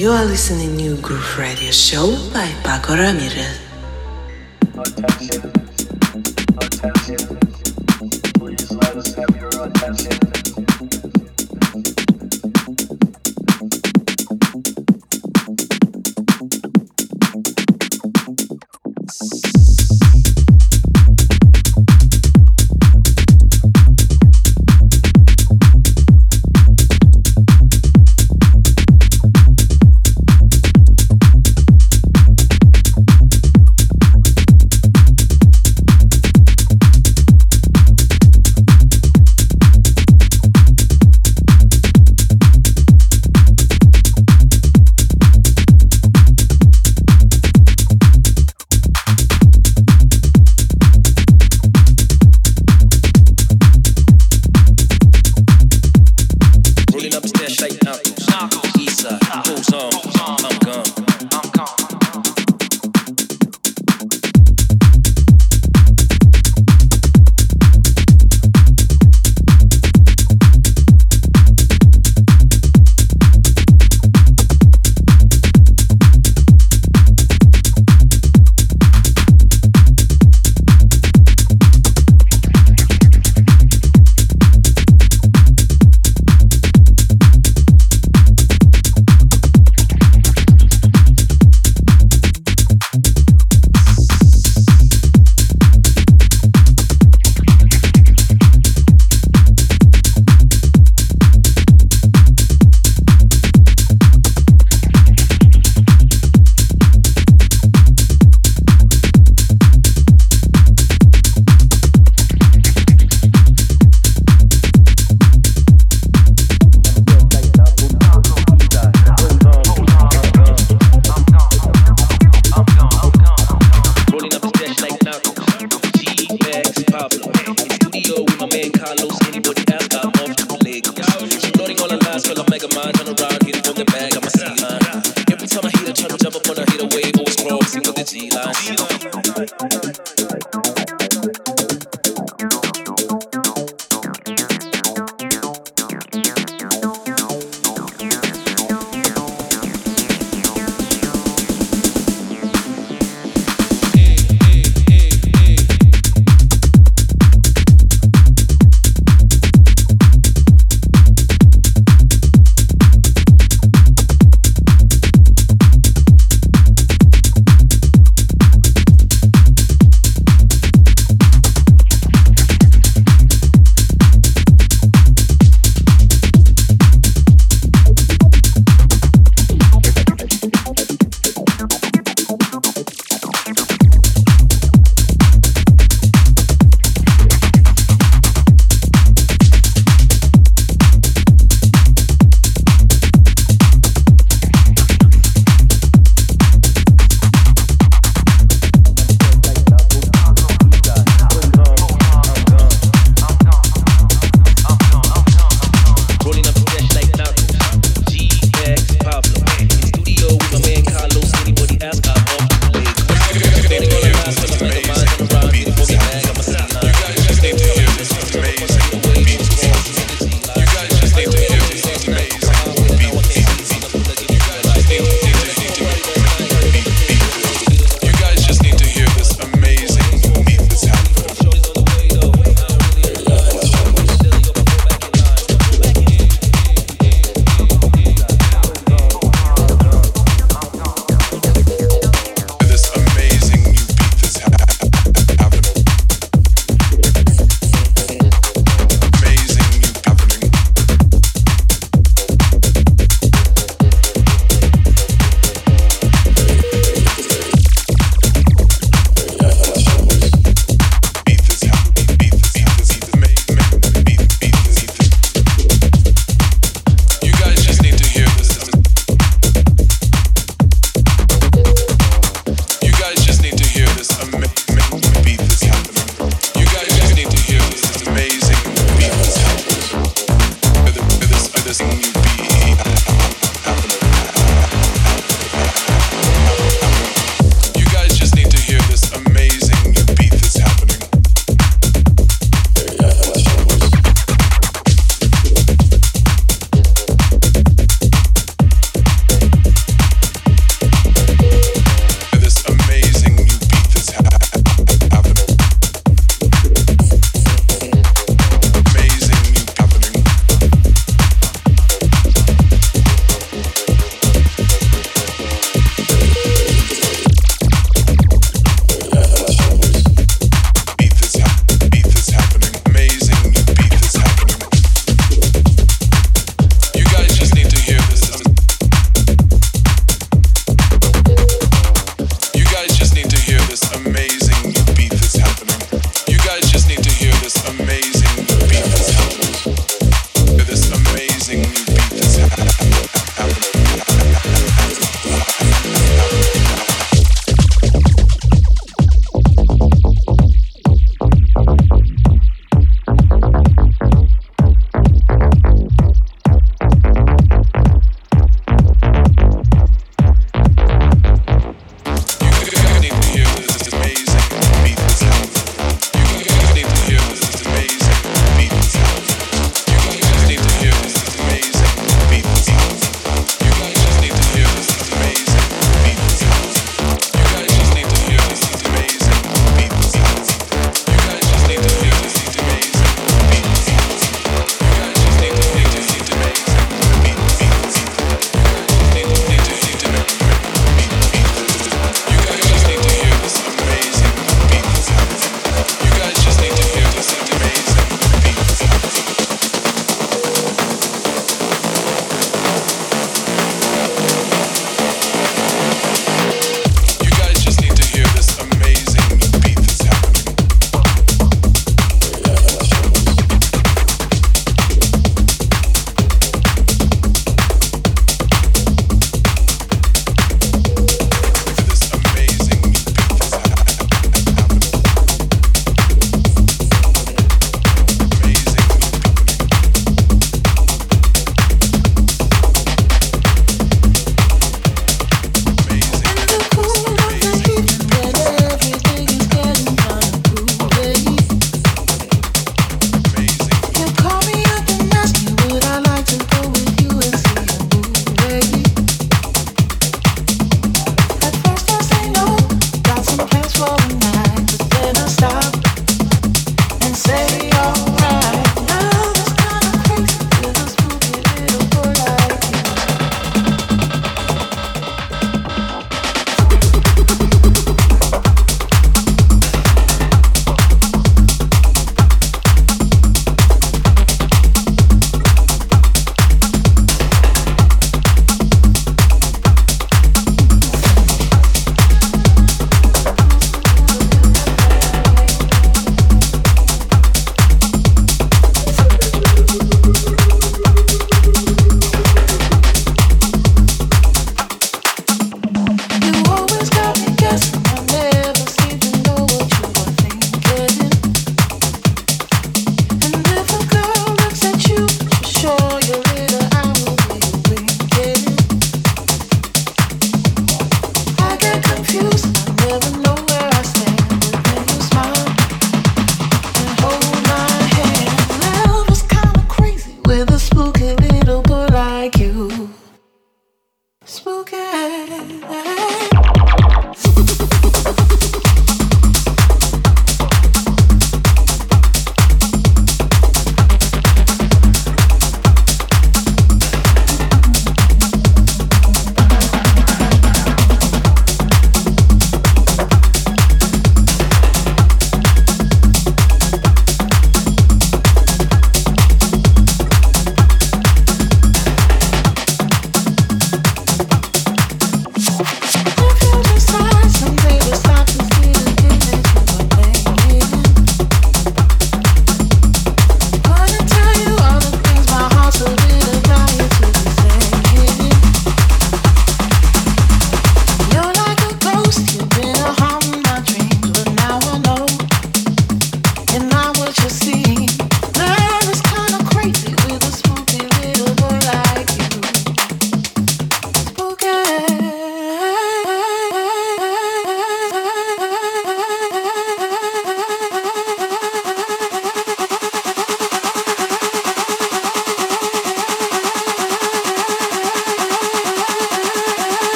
You are listening to Groove Radio Show by Pako Ramirez. Attention. Attention. Please let us have your attention.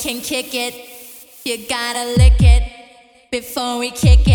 Can kick it. You gotta lick it before we kick it.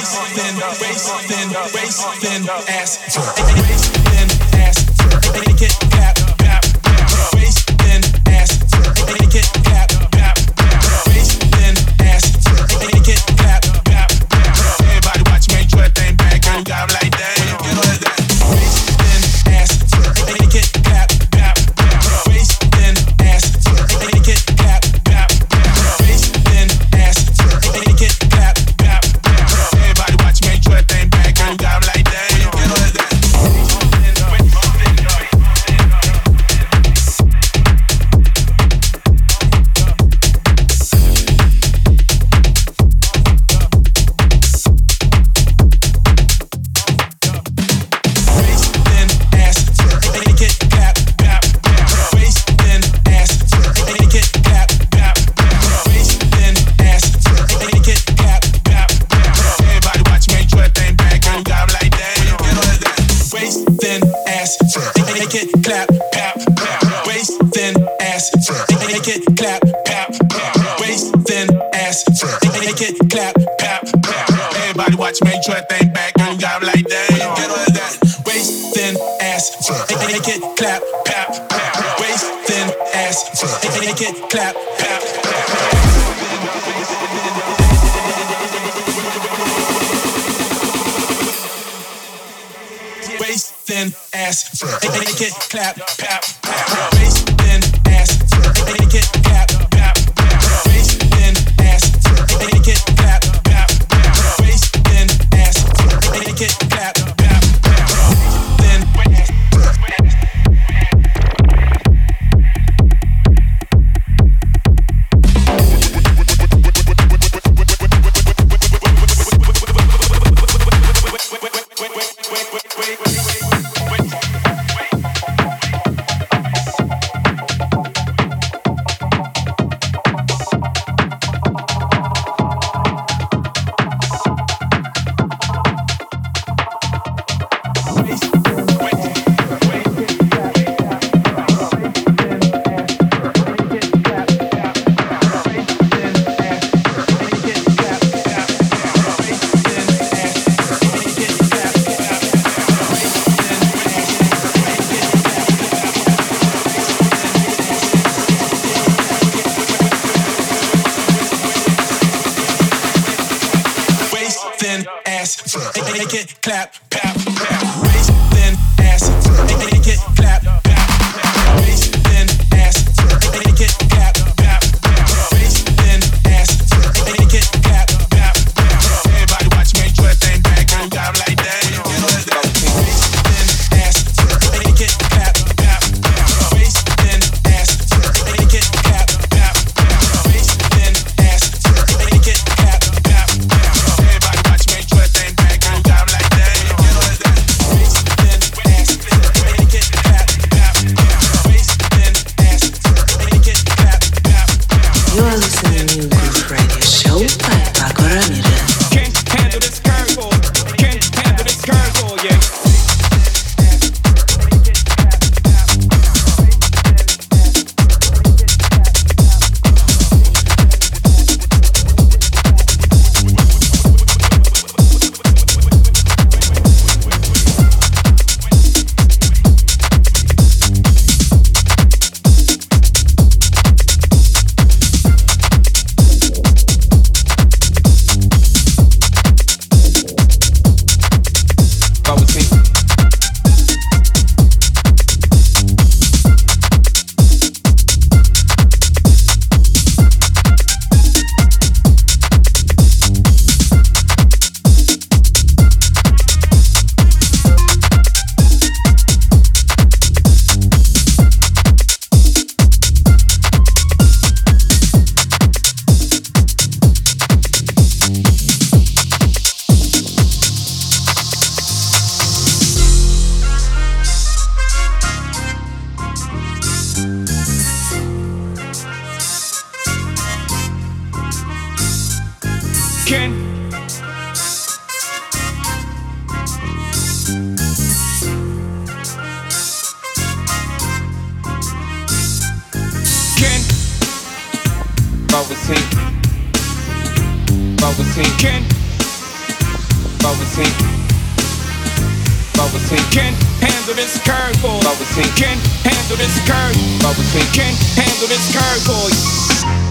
waist thin, waist thin, waist thin, ass thin. clap, pap, pap. Waist thin ass, make it clap, pap, pap. Waist thin ass, make it clap, pap, pap. Waist handle this curve. Bubble tea. Can't handle this curve, Take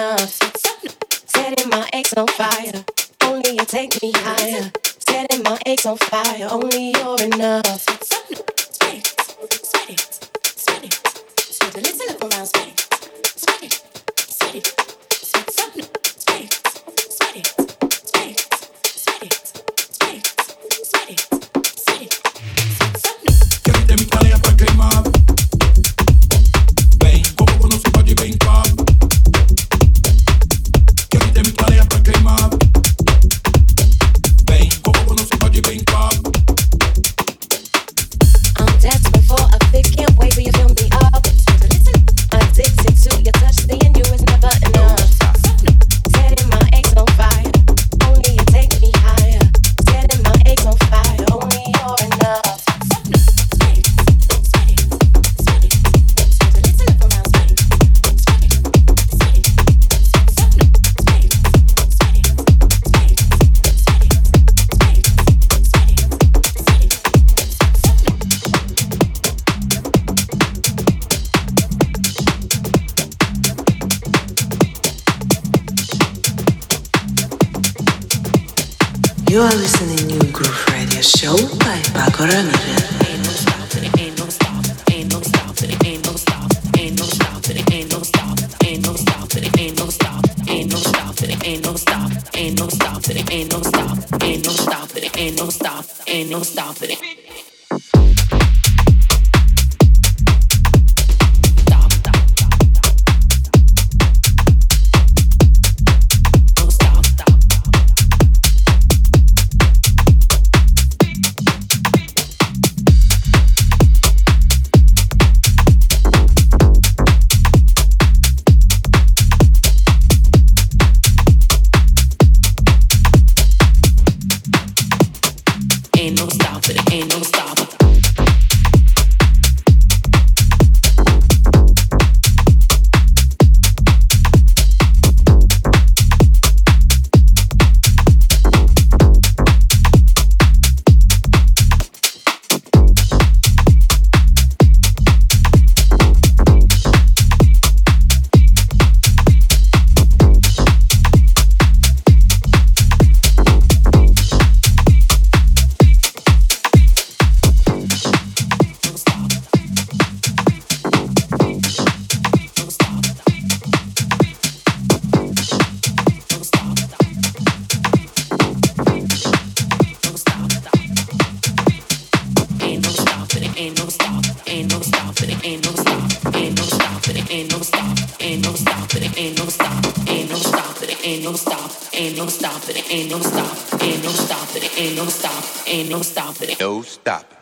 enough. Setting my eggs on fire. Only you take me higher. Setting my eggs on fire. Only you're enough. no stop, it ain't no stop, ain't no stop, it ain't no stop, ain't no stop, it ain't no stop. it